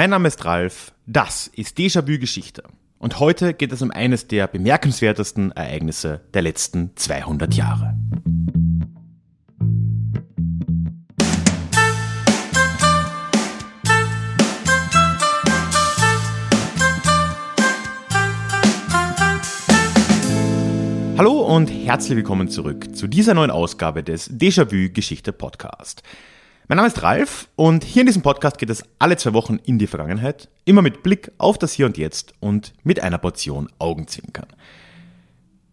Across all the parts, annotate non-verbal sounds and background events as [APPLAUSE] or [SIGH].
Mein Name ist Ralf, das ist Déjà-vu Geschichte. Und heute geht es um eines der bemerkenswertesten Ereignisse der letzten 200 Jahre. Hallo und herzlich willkommen zurück zu dieser neuen Ausgabe des Déjà-vu Geschichte Podcast. Mein Name ist Ralf und hier in diesem Podcast geht es alle zwei Wochen in die Vergangenheit, immer mit Blick auf das Hier und Jetzt und mit einer Portion Augenzwinkern.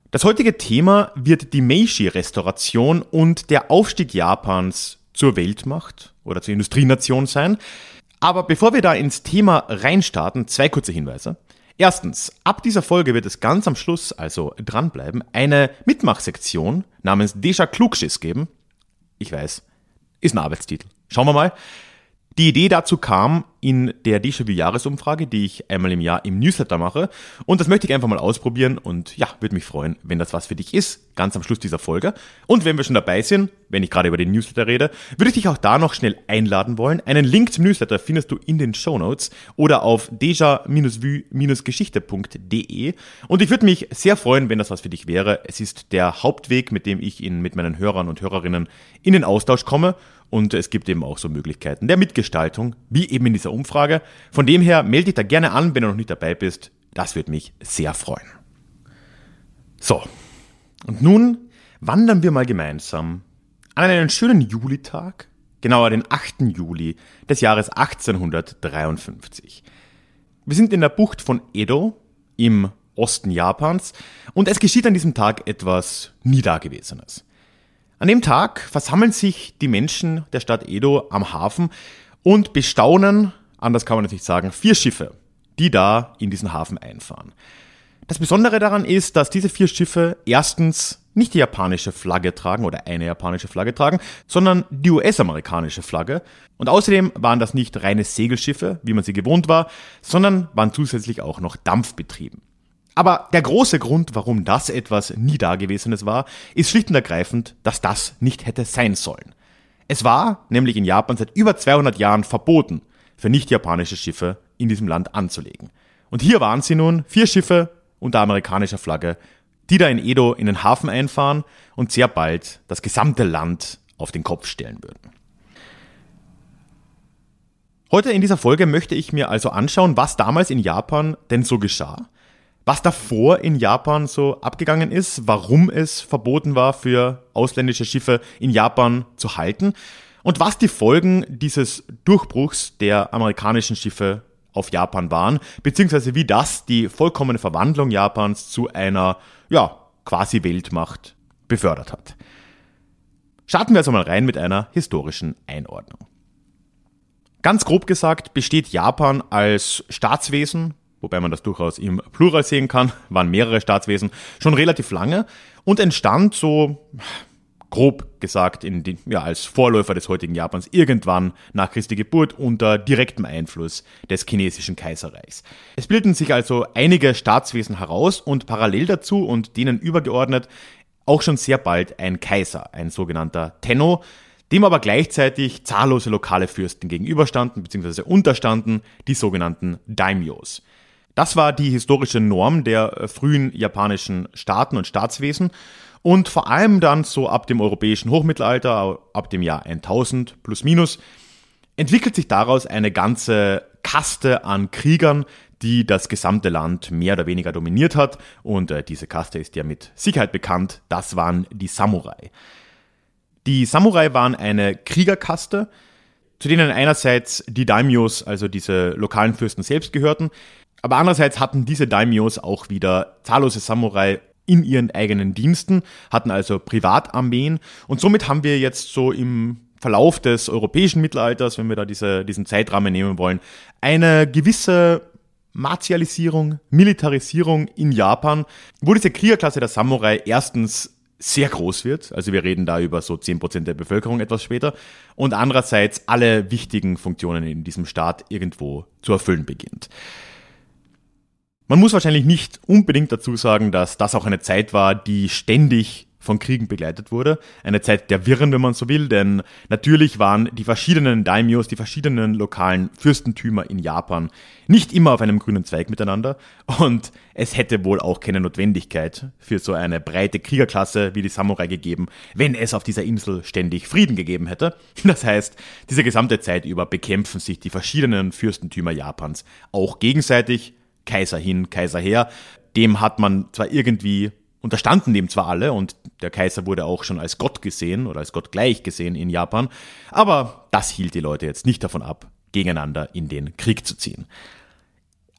Das heutige Thema wird die Meiji-Restauration und der Aufstieg Japans zur Weltmacht oder zur Industrienation sein. Aber bevor wir da ins Thema reinstarten, zwei kurze Hinweise. Erstens, ab dieser Folge wird es ganz am Schluss, also dranbleiben, eine Mitmachsektion namens Deja Klugschiss geben. Ich weiß, ist ein Arbeitstitel. Schauen wir mal. Die Idee dazu kam in der Déjà-vu-Jahresumfrage, die ich einmal im Jahr im Newsletter mache. Und das möchte ich einfach mal ausprobieren und ja, würde mich freuen, wenn das was für dich ist, ganz am Schluss dieser Folge. Und wenn wir schon dabei sind, wenn ich gerade über den Newsletter rede, würde ich dich auch da noch schnell einladen wollen. Einen Link zum Newsletter findest du in den Show Notes oder auf deja-vu-geschichte.de. Und ich würde mich sehr freuen, wenn das was für dich wäre. Es ist der Hauptweg, mit dem ich in, mit meinen Hörern und Hörerinnen in den Austausch komme. Und es gibt eben auch so Möglichkeiten der Mitgestaltung, wie eben in dieser Umfrage. Von dem her melde dich da gerne an, wenn du noch nicht dabei bist. Das würde mich sehr freuen. So, und nun wandern wir mal gemeinsam an einen schönen Julitag, genauer den 8. Juli des Jahres 1853. Wir sind in der Bucht von Edo im Osten Japans und es geschieht an diesem Tag etwas nie Dagewesenes. An dem Tag versammeln sich die Menschen der Stadt Edo am Hafen und bestaunen, anders kann man nicht sagen, vier Schiffe, die da in diesen Hafen einfahren. Das Besondere daran ist, dass diese vier Schiffe erstens nicht die japanische Flagge tragen oder eine japanische Flagge tragen, sondern die US-amerikanische Flagge. Und außerdem waren das nicht reine Segelschiffe, wie man sie gewohnt war, sondern waren zusätzlich auch noch dampfbetrieben. Aber der große Grund, warum das etwas nie Dagewesenes war, ist schlicht und ergreifend, dass das nicht hätte sein sollen. Es war nämlich in Japan seit über 200 Jahren verboten, für nicht-japanische Schiffe in diesem Land anzulegen. Und hier waren sie nun, vier Schiffe unter amerikanischer Flagge, die da in Edo in den Hafen einfahren und sehr bald das gesamte Land auf den Kopf stellen würden. Heute in dieser Folge möchte ich mir also anschauen, was damals in Japan denn so geschah was davor in Japan so abgegangen ist, warum es verboten war für ausländische Schiffe in Japan zu halten und was die Folgen dieses Durchbruchs der amerikanischen Schiffe auf Japan waren, beziehungsweise wie das die vollkommene Verwandlung Japans zu einer, ja, quasi Weltmacht befördert hat. Starten wir also mal rein mit einer historischen Einordnung. Ganz grob gesagt besteht Japan als Staatswesen wobei man das durchaus im Plural sehen kann, waren mehrere Staatswesen schon relativ lange und entstand so grob gesagt in die, ja, als Vorläufer des heutigen Japans irgendwann nach Christi Geburt unter direktem Einfluss des chinesischen Kaiserreichs. Es bildeten sich also einige Staatswesen heraus und parallel dazu und denen übergeordnet auch schon sehr bald ein Kaiser, ein sogenannter Tenno, dem aber gleichzeitig zahllose lokale Fürsten gegenüberstanden bzw. unterstanden, die sogenannten Daimyos. Das war die historische Norm der äh, frühen japanischen Staaten und Staatswesen und vor allem dann so ab dem europäischen Hochmittelalter, ab dem Jahr 1000 plus minus, entwickelt sich daraus eine ganze Kaste an Kriegern, die das gesamte Land mehr oder weniger dominiert hat. Und äh, diese Kaste ist ja mit Sicherheit bekannt. Das waren die Samurai. Die Samurai waren eine Kriegerkaste, zu denen einerseits die Daimyos, also diese lokalen Fürsten selbst gehörten, aber andererseits hatten diese Daimyos auch wieder zahllose Samurai in ihren eigenen Diensten, hatten also Privatarmeen. Und somit haben wir jetzt so im Verlauf des europäischen Mittelalters, wenn wir da diese, diesen Zeitrahmen nehmen wollen, eine gewisse Martialisierung, Militarisierung in Japan, wo diese Kriegerklasse der Samurai erstens sehr groß wird, also wir reden da über so 10% der Bevölkerung etwas später, und andererseits alle wichtigen Funktionen in diesem Staat irgendwo zu erfüllen beginnt. Man muss wahrscheinlich nicht unbedingt dazu sagen, dass das auch eine Zeit war, die ständig von Kriegen begleitet wurde. Eine Zeit der Wirren, wenn man so will, denn natürlich waren die verschiedenen Daimyos, die verschiedenen lokalen Fürstentümer in Japan nicht immer auf einem grünen Zweig miteinander und es hätte wohl auch keine Notwendigkeit für so eine breite Kriegerklasse wie die Samurai gegeben, wenn es auf dieser Insel ständig Frieden gegeben hätte. Das heißt, diese gesamte Zeit über bekämpfen sich die verschiedenen Fürstentümer Japans auch gegenseitig, Kaiser hin, Kaiser her. Dem hat man zwar irgendwie unterstanden dem zwar alle und der Kaiser wurde auch schon als Gott gesehen oder als Gott gleich gesehen in Japan, aber das hielt die Leute jetzt nicht davon ab, gegeneinander in den Krieg zu ziehen.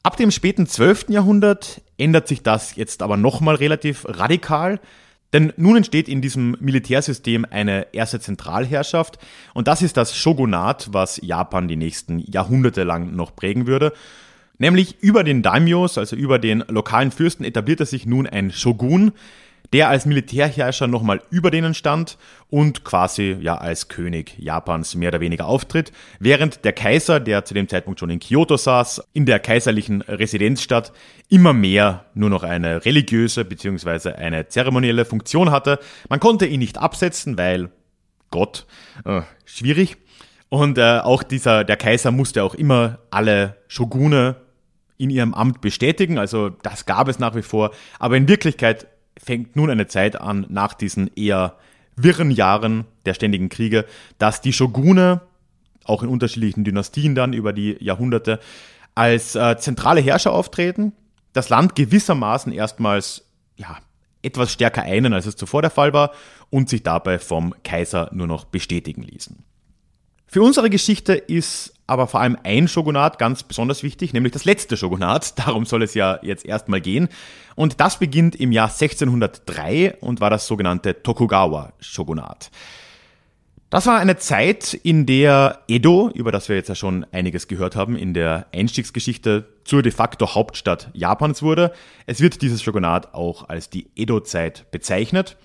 Ab dem späten 12. Jahrhundert ändert sich das jetzt aber nochmal relativ radikal, denn nun entsteht in diesem Militärsystem eine erste Zentralherrschaft und das ist das Shogunat, was Japan die nächsten Jahrhunderte lang noch prägen würde. Nämlich über den Daimyos, also über den lokalen Fürsten, etablierte sich nun ein Shogun, der als Militärherrscher nochmal über denen stand und quasi ja als König Japans mehr oder weniger auftritt, während der Kaiser, der zu dem Zeitpunkt schon in Kyoto saß, in der kaiserlichen Residenzstadt, immer mehr nur noch eine religiöse bzw. eine zeremonielle Funktion hatte. Man konnte ihn nicht absetzen, weil Gott, äh, schwierig. Und äh, auch dieser, der Kaiser musste auch immer alle Shogune in ihrem Amt bestätigen. Also das gab es nach wie vor. Aber in Wirklichkeit fängt nun eine Zeit an, nach diesen eher wirren Jahren der ständigen Kriege, dass die Shogune, auch in unterschiedlichen Dynastien dann über die Jahrhunderte, als äh, zentrale Herrscher auftreten, das Land gewissermaßen erstmals ja, etwas stärker einen, als es zuvor der Fall war, und sich dabei vom Kaiser nur noch bestätigen ließen. Für unsere Geschichte ist aber vor allem ein Shogunat ganz besonders wichtig, nämlich das letzte Shogunat. [LAUGHS] Darum soll es ja jetzt erstmal gehen. Und das beginnt im Jahr 1603 und war das sogenannte Tokugawa-Shogunat. Das war eine Zeit, in der Edo, über das wir jetzt ja schon einiges gehört haben, in der Einstiegsgeschichte zur de facto Hauptstadt Japans wurde. Es wird dieses Shogunat auch als die Edo-Zeit bezeichnet.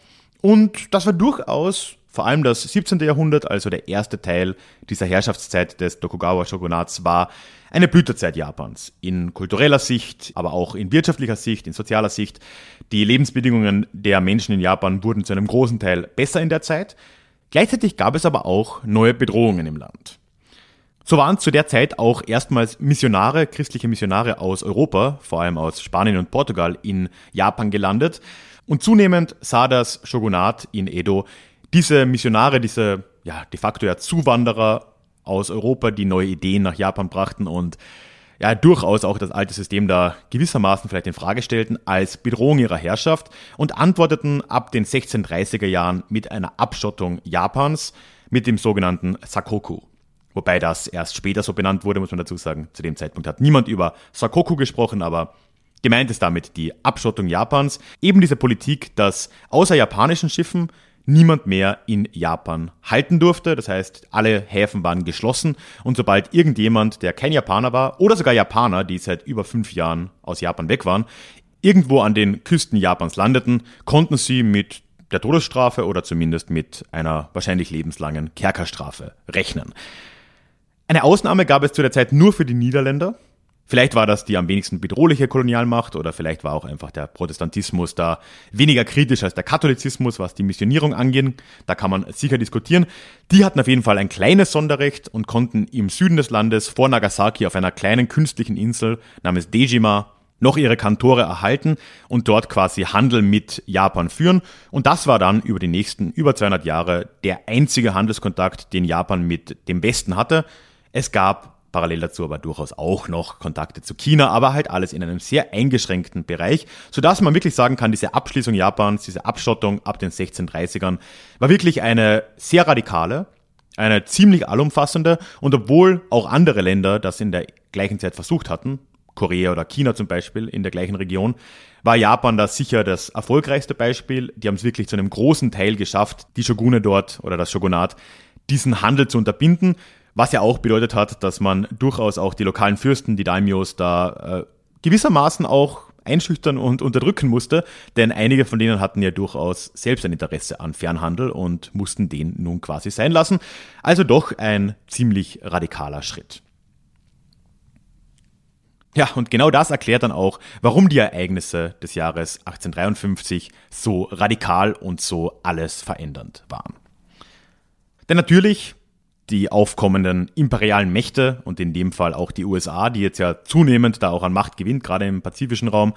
Und das war durchaus vor allem das 17. Jahrhundert, also der erste Teil dieser Herrschaftszeit des Tokugawa-Shogunats, war eine Blütezeit Japans. In kultureller Sicht, aber auch in wirtschaftlicher Sicht, in sozialer Sicht. Die Lebensbedingungen der Menschen in Japan wurden zu einem großen Teil besser in der Zeit. Gleichzeitig gab es aber auch neue Bedrohungen im Land. So waren zu der Zeit auch erstmals Missionare, christliche Missionare aus Europa, vor allem aus Spanien und Portugal, in Japan gelandet. Und zunehmend sah das Shogunat in Edo diese Missionare, diese ja, de facto ja Zuwanderer aus Europa, die neue Ideen nach Japan brachten und ja, durchaus auch das alte System da gewissermaßen vielleicht in Frage stellten, als Bedrohung ihrer Herrschaft und antworteten ab den 1630er Jahren mit einer Abschottung Japans mit dem sogenannten Sakoku. Wobei das erst später so benannt wurde, muss man dazu sagen. Zu dem Zeitpunkt hat niemand über Sakoku gesprochen, aber gemeint ist damit die Abschottung Japans. Eben diese Politik, dass außer japanischen Schiffen niemand mehr in Japan halten durfte. Das heißt, alle Häfen waren geschlossen und sobald irgendjemand, der kein Japaner war oder sogar Japaner, die seit über fünf Jahren aus Japan weg waren, irgendwo an den Küsten Japans landeten, konnten sie mit der Todesstrafe oder zumindest mit einer wahrscheinlich lebenslangen Kerkerstrafe rechnen. Eine Ausnahme gab es zu der Zeit nur für die Niederländer. Vielleicht war das die am wenigsten bedrohliche Kolonialmacht oder vielleicht war auch einfach der Protestantismus da weniger kritisch als der Katholizismus, was die Missionierung angeht. Da kann man sicher diskutieren. Die hatten auf jeden Fall ein kleines Sonderrecht und konnten im Süden des Landes vor Nagasaki auf einer kleinen künstlichen Insel namens Dejima noch ihre Kantore erhalten und dort quasi Handel mit Japan führen. Und das war dann über die nächsten über 200 Jahre der einzige Handelskontakt, den Japan mit dem Westen hatte. Es gab parallel dazu aber durchaus auch noch Kontakte zu China, aber halt alles in einem sehr eingeschränkten Bereich, sodass man wirklich sagen kann, diese Abschließung Japans, diese Abschottung ab den 1630ern war wirklich eine sehr radikale, eine ziemlich allumfassende und obwohl auch andere Länder das in der gleichen Zeit versucht hatten, Korea oder China zum Beispiel in der gleichen Region, war Japan da sicher das erfolgreichste Beispiel. Die haben es wirklich zu einem großen Teil geschafft, die Shogune dort oder das Shogunat, diesen Handel zu unterbinden. Was ja auch bedeutet hat, dass man durchaus auch die lokalen Fürsten, die Daimios, da äh, gewissermaßen auch einschüchtern und unterdrücken musste, denn einige von denen hatten ja durchaus selbst ein Interesse an Fernhandel und mussten den nun quasi sein lassen. Also doch ein ziemlich radikaler Schritt. Ja, und genau das erklärt dann auch, warum die Ereignisse des Jahres 1853 so radikal und so alles verändernd waren. Denn natürlich die aufkommenden imperialen Mächte und in dem Fall auch die USA, die jetzt ja zunehmend da auch an Macht gewinnt, gerade im pazifischen Raum,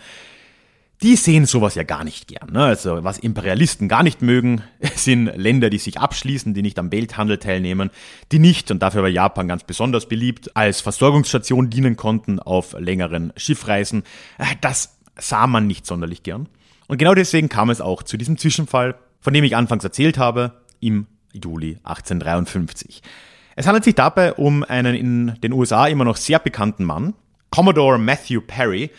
die sehen sowas ja gar nicht gern. Ne? Also was Imperialisten gar nicht mögen, [LAUGHS] sind Länder, die sich abschließen, die nicht am Welthandel teilnehmen, die nicht, und dafür war Japan ganz besonders beliebt, als Versorgungsstation dienen konnten auf längeren Schiffreisen. Äh, das sah man nicht sonderlich gern. Und genau deswegen kam es auch zu diesem Zwischenfall, von dem ich anfangs erzählt habe, im Juli 1853. Es handelt sich dabei um einen in den USA immer noch sehr bekannten Mann, Commodore Matthew Perry,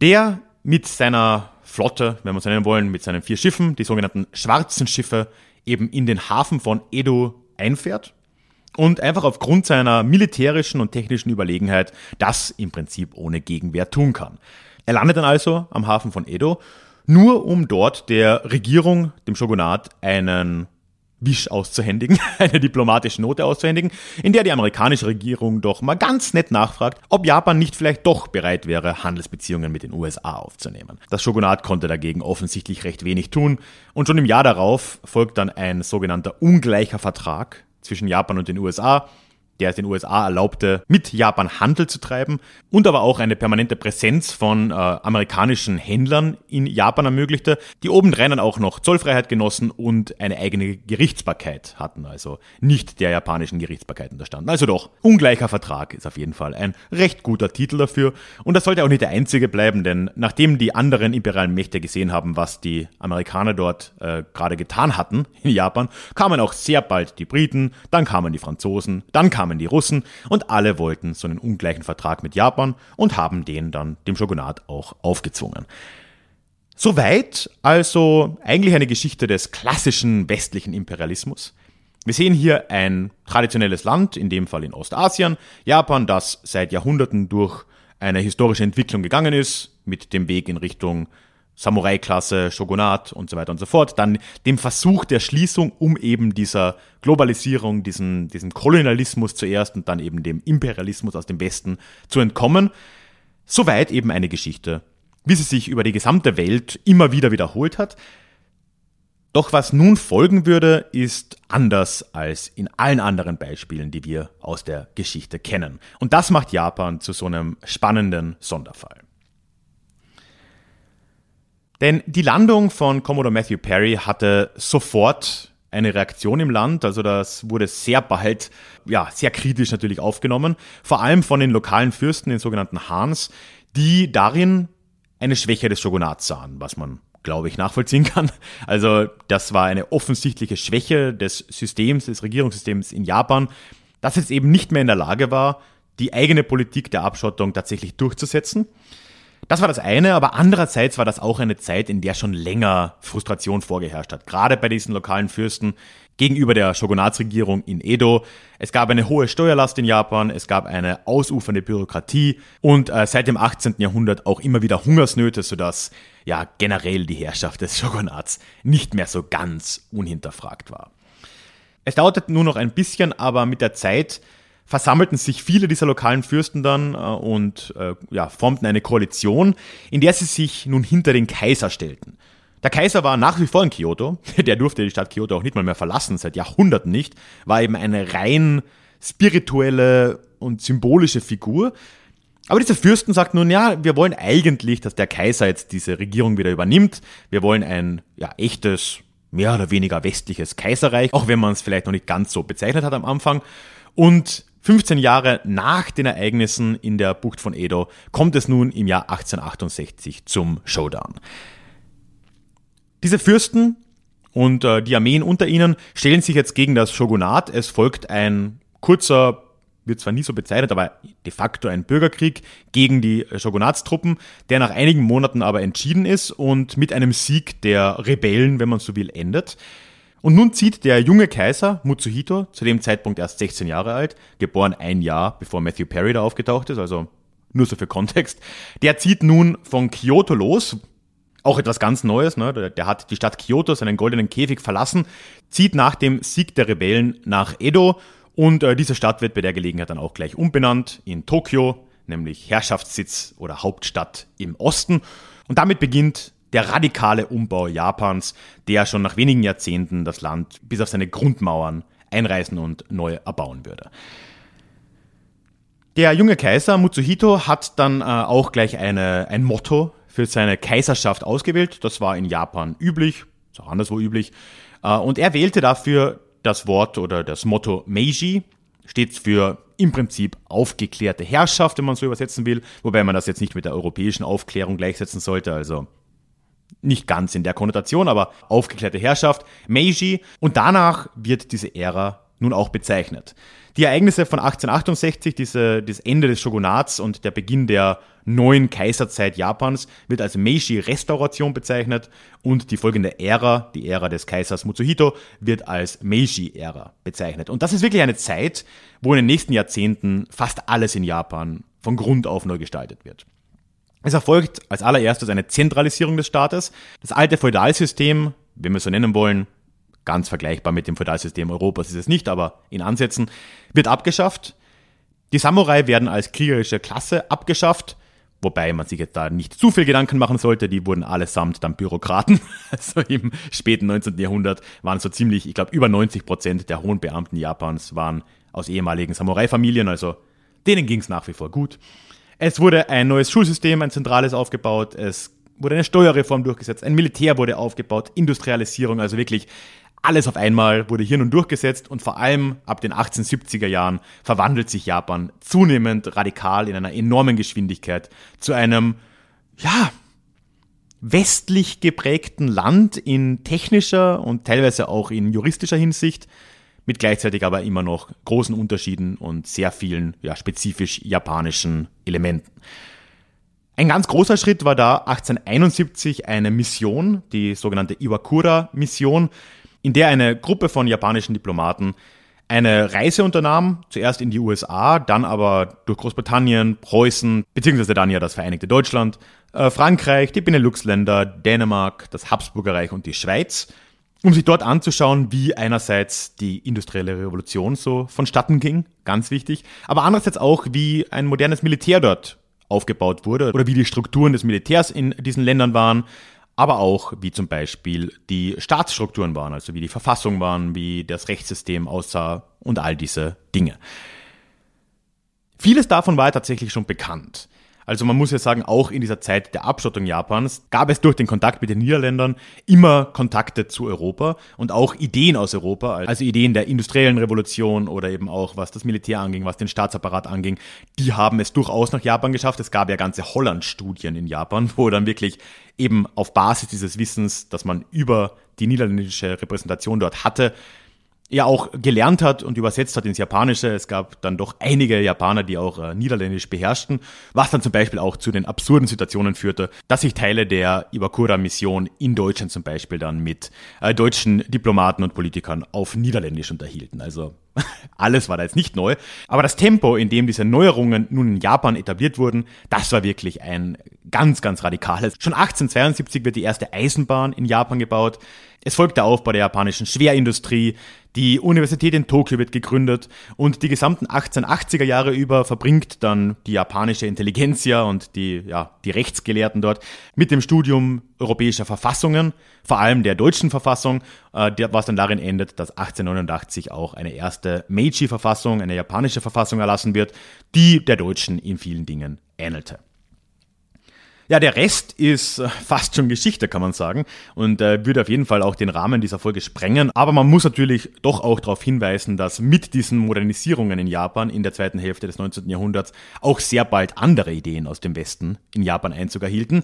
der mit seiner Flotte, wenn wir es nennen wollen, mit seinen vier Schiffen, die sogenannten schwarzen Schiffe, eben in den Hafen von Edo einfährt und einfach aufgrund seiner militärischen und technischen Überlegenheit das im Prinzip ohne Gegenwehr tun kann. Er landet dann also am Hafen von Edo, nur um dort der Regierung, dem Shogunat, einen Wisch auszuhändigen, [LAUGHS] eine diplomatische Note auszuhändigen, in der die amerikanische Regierung doch mal ganz nett nachfragt, ob Japan nicht vielleicht doch bereit wäre, Handelsbeziehungen mit den USA aufzunehmen. Das Shogunat konnte dagegen offensichtlich recht wenig tun und schon im Jahr darauf folgt dann ein sogenannter ungleicher Vertrag zwischen Japan und den USA, der es den USA erlaubte, mit Japan Handel zu treiben und aber auch eine permanente Präsenz von äh, amerikanischen Händlern in Japan ermöglichte, die obendrein dann auch noch Zollfreiheit genossen und eine eigene Gerichtsbarkeit hatten, also nicht der japanischen Gerichtsbarkeit unterstanden. Also doch, ungleicher Vertrag ist auf jeden Fall ein recht guter Titel dafür und das sollte auch nicht der einzige bleiben, denn nachdem die anderen imperialen Mächte gesehen haben, was die Amerikaner dort äh, gerade getan hatten in Japan, kamen auch sehr bald die Briten, dann kamen die Franzosen, dann kamen kamen die Russen und alle wollten so einen ungleichen Vertrag mit Japan und haben den dann dem Shogunat auch aufgezwungen. Soweit also eigentlich eine Geschichte des klassischen westlichen Imperialismus. Wir sehen hier ein traditionelles Land, in dem Fall in Ostasien, Japan, das seit Jahrhunderten durch eine historische Entwicklung gegangen ist, mit dem Weg in Richtung Samurai-Klasse, Shogunat und so weiter und so fort, dann dem Versuch der Schließung, um eben dieser Globalisierung, diesem, diesem Kolonialismus zuerst und dann eben dem Imperialismus aus dem Westen zu entkommen. Soweit eben eine Geschichte, wie sie sich über die gesamte Welt immer wieder wiederholt hat. Doch was nun folgen würde, ist anders als in allen anderen Beispielen, die wir aus der Geschichte kennen. Und das macht Japan zu so einem spannenden Sonderfall. Denn die Landung von Commodore Matthew Perry hatte sofort eine Reaktion im Land. Also das wurde sehr bald, ja, sehr kritisch natürlich aufgenommen. Vor allem von den lokalen Fürsten, den sogenannten Hans, die darin eine Schwäche des Shogunats sahen, was man, glaube ich, nachvollziehen [LAUGHS] kann. Also das war eine offensichtliche Schwäche des Systems, des Regierungssystems in Japan, dass es eben nicht mehr in der Lage war, die eigene Politik der Abschottung tatsächlich durchzusetzen. Das war das eine, aber andererseits war das auch eine Zeit, in der schon länger Frustration vorgeherrscht hat. Gerade bei diesen lokalen Fürsten gegenüber der Shogunatsregierung in Edo. Es gab eine hohe Steuerlast in Japan, es gab eine ausufernde Bürokratie und äh, seit dem 18. Jahrhundert auch immer wieder Hungersnöte, sodass ja generell die Herrschaft des Shogunats nicht mehr so ganz unhinterfragt war. Es dauerte nur noch ein bisschen, aber mit der Zeit versammelten sich viele dieser lokalen Fürsten dann äh, und äh, ja, formten eine Koalition, in der sie sich nun hinter den Kaiser stellten. Der Kaiser war nach wie vor in Kyoto, [LAUGHS] der durfte die Stadt Kyoto auch nicht mal mehr verlassen, seit Jahrhunderten nicht, war eben eine rein spirituelle und symbolische Figur. Aber diese Fürsten sagten nun, ja, wir wollen eigentlich, dass der Kaiser jetzt diese Regierung wieder übernimmt. Wir wollen ein ja, echtes, mehr oder weniger westliches Kaiserreich, auch wenn man es vielleicht noch nicht ganz so bezeichnet hat am Anfang. Und 15 Jahre nach den Ereignissen in der Bucht von Edo kommt es nun im Jahr 1868 zum Showdown. Diese Fürsten und äh, die Armeen unter ihnen stellen sich jetzt gegen das Shogunat. Es folgt ein kurzer, wird zwar nie so bezeichnet, aber de facto ein Bürgerkrieg gegen die Shogunatstruppen, der nach einigen Monaten aber entschieden ist und mit einem Sieg der Rebellen, wenn man so will, endet. Und nun zieht der junge Kaiser Mutsuhito, zu dem Zeitpunkt erst 16 Jahre alt, geboren ein Jahr bevor Matthew Perry da aufgetaucht ist, also nur so für Kontext, der zieht nun von Kyoto los, auch etwas ganz Neues, ne? der hat die Stadt Kyoto, seinen goldenen Käfig verlassen, zieht nach dem Sieg der Rebellen nach Edo und äh, diese Stadt wird bei der Gelegenheit dann auch gleich umbenannt in Tokio, nämlich Herrschaftssitz oder Hauptstadt im Osten. Und damit beginnt der radikale Umbau Japans, der schon nach wenigen Jahrzehnten das Land bis auf seine Grundmauern einreißen und neu erbauen würde. Der junge Kaiser Mutsuhito hat dann äh, auch gleich eine, ein Motto für seine Kaiserschaft ausgewählt. Das war in Japan üblich, ist auch anderswo üblich. Äh, und er wählte dafür das Wort oder das Motto Meiji, steht für im Prinzip aufgeklärte Herrschaft, wenn man so übersetzen will, wobei man das jetzt nicht mit der europäischen Aufklärung gleichsetzen sollte, also nicht ganz in der Konnotation, aber aufgeklärte Herrschaft, Meiji. Und danach wird diese Ära nun auch bezeichnet. Die Ereignisse von 1868, diese, das Ende des Shogunats und der Beginn der neuen Kaiserzeit Japans wird als Meiji-Restauration bezeichnet und die folgende Ära, die Ära des Kaisers Mutsuhito, wird als Meiji-Ära bezeichnet. Und das ist wirklich eine Zeit, wo in den nächsten Jahrzehnten fast alles in Japan von Grund auf neu gestaltet wird. Es erfolgt als allererstes eine Zentralisierung des Staates. Das alte Feudalsystem, wenn wir es so nennen wollen, Ganz vergleichbar mit dem Feudalsystem Europas ist es nicht, aber in Ansätzen wird abgeschafft. Die Samurai werden als kriegerische Klasse abgeschafft, wobei man sich jetzt da nicht zu viel Gedanken machen sollte. Die wurden allesamt dann Bürokraten. [LAUGHS] Also im späten 19. Jahrhundert waren so ziemlich, ich glaube, über 90 Prozent der hohen Beamten Japans waren aus ehemaligen Samurai-Familien, also denen ging es nach wie vor gut. Es wurde ein neues Schulsystem, ein zentrales aufgebaut. Es wurde eine Steuerreform durchgesetzt, ein Militär wurde aufgebaut, Industrialisierung, also wirklich alles auf einmal wurde hier nun durchgesetzt. Und vor allem ab den 1870er Jahren verwandelt sich Japan zunehmend radikal in einer enormen Geschwindigkeit zu einem, ja, westlich geprägten Land in technischer und teilweise auch in juristischer Hinsicht, mit gleichzeitig aber immer noch großen Unterschieden und sehr vielen ja, spezifisch japanischen Elementen. Ein ganz großer Schritt war da 1871 eine Mission, die sogenannte Iwakura-Mission, in der eine Gruppe von japanischen Diplomaten eine Reise unternahm, zuerst in die USA, dann aber durch Großbritannien, Preußen, beziehungsweise dann ja das Vereinigte Deutschland, äh, Frankreich, die Benelux-Länder, Dänemark, das Habsburgerreich und die Schweiz, um sich dort anzuschauen, wie einerseits die industrielle Revolution so vonstatten ging, ganz wichtig, aber andererseits auch, wie ein modernes Militär dort aufgebaut wurde oder wie die Strukturen des Militärs in diesen Ländern waren, aber auch wie zum Beispiel die Staatsstrukturen waren, also wie die Verfassung waren, wie das Rechtssystem aussah und all diese Dinge. Vieles davon war tatsächlich schon bekannt. Also man muss ja sagen, auch in dieser Zeit der Abschottung Japans gab es durch den Kontakt mit den Niederländern immer Kontakte zu Europa und auch Ideen aus Europa, also Ideen der industriellen Revolution oder eben auch was das Militär anging, was den Staatsapparat anging, die haben es durchaus nach Japan geschafft. Es gab ja ganze Holland-Studien in Japan, [LAUGHS] wo dann wirklich eben auf Basis dieses Wissens, dass man über die niederländische Repräsentation dort hatte, ja auch gelernt hat und übersetzt hat ins Japanische. Es gab dann doch einige Japaner, die auch äh, Niederländisch beherrschten, was dann zum Beispiel auch zu den absurden Situationen führte, dass sich Teile der Iwakura-Mission in Deutschland zum Beispiel dann mit äh, deutschen Diplomaten und Politikern auf Niederländisch unterhielten. Also [LAUGHS] alles war da jetzt nicht neu. Aber das Tempo, in dem diese Neuerungen nun in Japan etabliert wurden, das war wirklich ein ganz, ganz radikales. Schon 1872 wird die erste Eisenbahn in Japan gebaut. Es folgt der Aufbau der japanischen Schwerindustrie, die Universität in Tokio wird gegründet und die gesamten 1880er Jahre über verbringt dann die japanische Intelligenzia und die, ja, die Rechtsgelehrten dort mit dem Studium europäischer Verfassungen, vor allem der deutschen Verfassung, äh, was dann darin endet, dass 1889 auch eine erste Meiji-Verfassung, eine japanische Verfassung erlassen wird, die der deutschen in vielen Dingen ähnelte. Ja, der Rest ist äh, fast schon Geschichte, kann man sagen, und äh, würde auf jeden Fall auch den Rahmen dieser Folge sprengen. Aber man muss natürlich doch auch darauf hinweisen, dass mit diesen Modernisierungen in Japan in der zweiten Hälfte des 19. Jahrhunderts auch sehr bald andere Ideen aus dem Westen in Japan Einzug erhielten,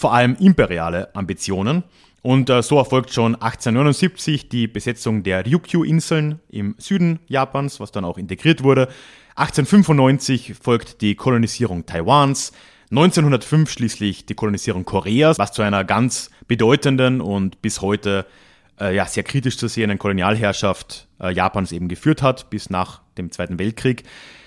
vor allem imperiale Ambitionen. Und äh, so erfolgt schon 1879 die Besetzung der Ryukyu-Inseln im Süden Japans, was dann auch integriert wurde. 1895 folgt die Kolonisierung Taiwans. 1905 schließlich die Kolonisierung Koreas, was zu einer ganz bedeutenden und bis heute äh, ja, sehr kritisch zu sehenden Kolonialherrschaft äh, Japans eben geführt hat, bis nach dem Zweiten Weltkrieg.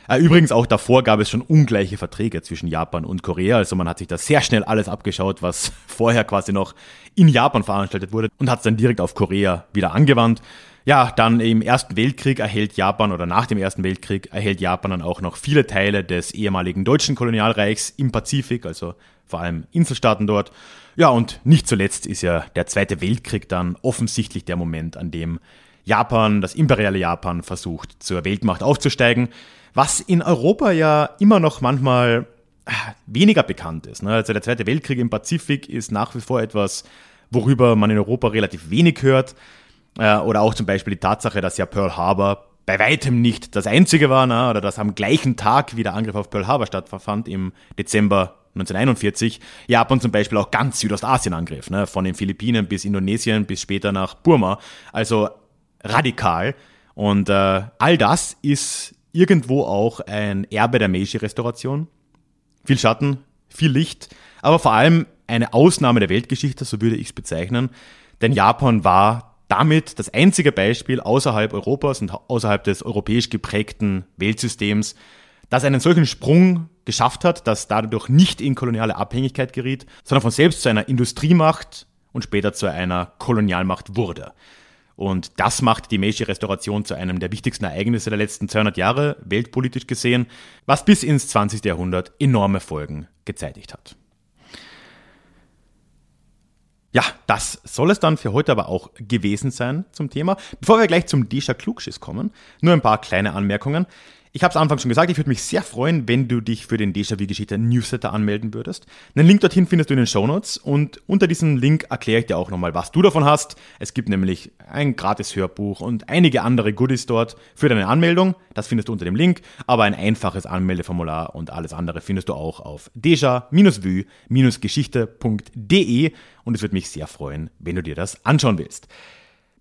Äh, übrigens auch davor gab es schon ungleiche Verträge zwischen Japan und Korea. Also man hat sich da sehr schnell alles abgeschaut, was [LAUGHS] vorher quasi noch in Japan veranstaltet wurde und hat es dann direkt auf Korea wieder angewandt. Ja, dann im Ersten Weltkrieg erhält Japan oder nach dem Ersten Weltkrieg erhält Japan dann auch noch viele Teile des ehemaligen deutschen Kolonialreichs im Pazifik, also vor allem Inselstaaten dort. Ja, und nicht zuletzt ist ja der Zweite Weltkrieg dann offensichtlich der Moment, an dem Japan, das imperiale Japan, versucht, zur Weltmacht aufzusteigen, was in Europa ja immer noch manchmal äh, weniger bekannt ist. Ne? Also der Zweite Weltkrieg im Pazifik ist nach wie vor etwas, worüber man in Europa relativ wenig hört. Äh, oder auch zum Beispiel die Tatsache, dass ja Pearl Harbor bei weitem nicht das einzige war, ne, oder dass am gleichen Tag, wie der Angriff auf Pearl Harbor stattfand, im Dezember 1941, Japan zum Beispiel auch ganz Südostasien angriff, ne, von den Philippinen bis Indonesien bis später nach Burma. Also radikal. Und äh, all das ist irgendwo auch ein Erbe der Meiji-Restauration. Viel Schatten, viel Licht, aber vor allem eine Ausnahme der Weltgeschichte, so würde ich es bezeichnen. Denn Japan war damit das einzige Beispiel außerhalb Europas und außerhalb des europäisch geprägten Weltsystems, das einen solchen Sprung geschafft hat, das dadurch nicht in koloniale Abhängigkeit geriet, sondern von selbst zu einer Industriemacht und später zu einer Kolonialmacht wurde. Und das macht die Meiji-Restauration zu einem der wichtigsten Ereignisse der letzten 200 Jahre, weltpolitisch gesehen, was bis ins 20. Jahrhundert enorme Folgen gezeitigt hat. Ja, das soll es dann für heute aber auch gewesen sein zum Thema. Bevor wir gleich zum Deja Klugschiss kommen, nur ein paar kleine Anmerkungen. Ich habe es Anfang schon gesagt, ich würde mich sehr freuen, wenn du dich für den Déjà-vu-Geschichte Newsletter anmelden würdest. Einen Link dorthin findest du in den Show Notes und unter diesem Link erkläre ich dir auch nochmal, was du davon hast. Es gibt nämlich ein gratis Hörbuch und einige andere Goodies dort für deine Anmeldung. Das findest du unter dem Link, aber ein einfaches Anmeldeformular und alles andere findest du auch auf deja-vu-geschichte.de und es würde mich sehr freuen, wenn du dir das anschauen willst.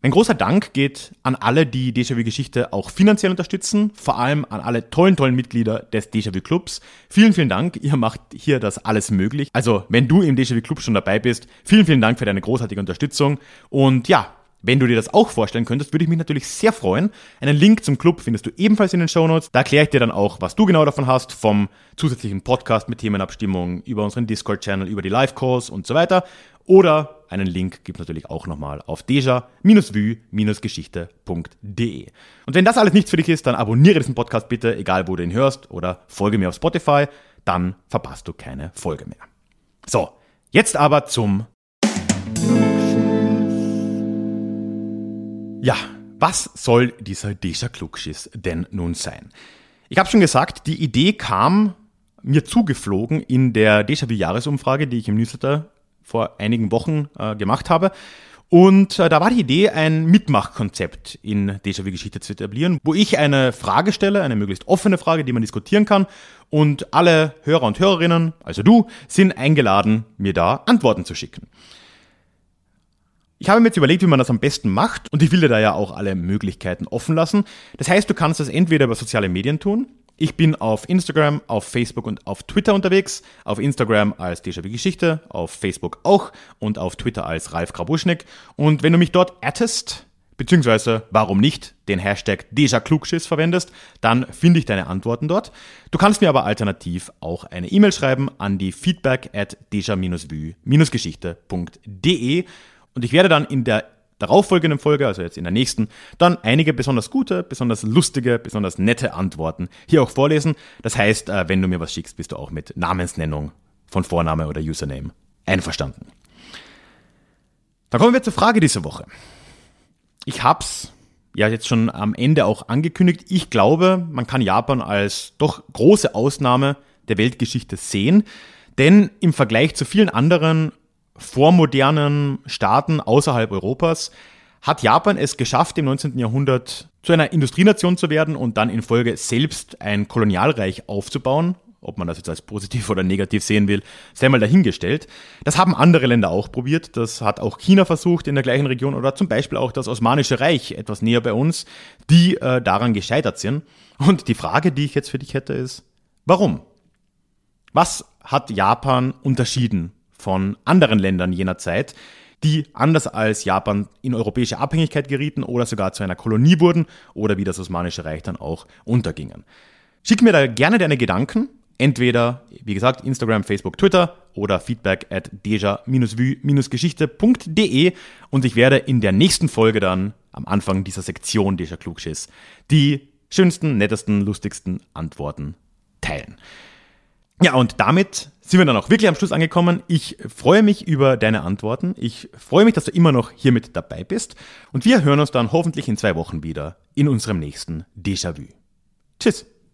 Mein großer Dank geht an alle, die Déjà-vu-Geschichte auch finanziell unterstützen, vor allem an alle tollen, tollen Mitglieder des Déjà-vu-Clubs. Vielen, vielen Dank, ihr macht hier das alles möglich. Also, wenn du im Déjà-vu-Club schon dabei bist, vielen, vielen Dank für deine großartige Unterstützung. Und ja, wenn du dir das auch vorstellen könntest, würde ich mich natürlich sehr freuen. Einen Link zum Club findest du ebenfalls in den Show Notes. Da erkläre ich dir dann auch, was du genau davon hast, vom zusätzlichen Podcast mit Themenabstimmung, über unseren Discord-Channel, über die Live-Calls und so weiter. Oder einen Link gibt es natürlich auch nochmal auf deja-vue-geschichte.de. Und wenn das alles nichts für dich ist, dann abonniere diesen Podcast bitte, egal wo du ihn hörst, oder folge mir auf Spotify, dann verpasst du keine Folge mehr. So, jetzt aber zum Ja, was soll dieser Deja Klugschiss denn nun sein? Ich habe schon gesagt, die Idee kam mir zugeflogen in der Déjà-vu-Jahresumfrage, die ich im Newsletter vor einigen Wochen äh, gemacht habe. Und äh, da war die Idee, ein Mitmachkonzept in Déjà-vu-Geschichte zu etablieren, wo ich eine Frage stelle, eine möglichst offene Frage, die man diskutieren kann. Und alle Hörer und Hörerinnen, also du, sind eingeladen, mir da Antworten zu schicken. Ich habe mir jetzt überlegt, wie man das am besten macht und ich will dir da ja auch alle Möglichkeiten offen lassen. Das heißt, du kannst das entweder über soziale Medien tun, ich bin auf Instagram, auf Facebook und auf Twitter unterwegs. Auf Instagram als Déjà-vu Geschichte, auf Facebook auch und auf Twitter als Ralf Grabuschnik. Und wenn du mich dort attest, beziehungsweise warum nicht den Hashtag DejaKlugschiss verwendest, dann finde ich deine Antworten dort. Du kannst mir aber alternativ auch eine E-Mail schreiben an die feedback at deja-vue-geschichte.de und ich werde dann in der darauffolgenden Folge, also jetzt in der nächsten, dann einige besonders gute, besonders lustige, besonders nette Antworten hier auch vorlesen. Das heißt, äh, wenn du mir was schickst, bist du auch mit Namensnennung von Vorname oder Username einverstanden. Dann kommen wir zur Frage dieser Woche. Ich hab's ja jetzt schon am Ende auch angekündigt. Ich glaube, man kann Japan als doch große Ausnahme der Weltgeschichte sehen, denn im Vergleich zu vielen anderen vormodernen Staaten außerhalb Europas hat Japan es geschafft, im 19. Jahrhundert zu einer Industrienation zu werden und dann in Folge selbst ein Kolonialreich aufzubauen. Ob man das jetzt als positiv oder negativ sehen will, sei mal dahingestellt. Das haben andere Länder auch probiert. Das hat auch China versucht in der gleichen Region oder zum Beispiel auch das Osmanische Reich etwas näher bei uns, die äh, daran gescheitert sind. Und die Frage, die ich jetzt für dich hätte, ist, warum? Was hat Japan unterschieden von anderen Ländern jener Zeit, die anders als Japan in europäische Abhängigkeit gerieten oder sogar zu einer Kolonie wurden oder wie das Osmanische Reich dann auch untergingen. Schick mir da gerne deine Gedanken. Entweder, wie gesagt, Instagram, Facebook, Twitter oder feedback at deja-vue-geschichte.de und ich werde in der nächsten Folge dann am Anfang dieser Sektion Deja Klugschiss die schönsten, nettesten, lustigsten Antworten teilen. Ja, und damit sind wir dann auch wirklich am Schluss angekommen. Ich freue mich über deine Antworten. Ich freue mich, dass du immer noch hier mit dabei bist. Und wir hören uns dann hoffentlich in zwei Wochen wieder in unserem nächsten Déjà-vu. Tschüss.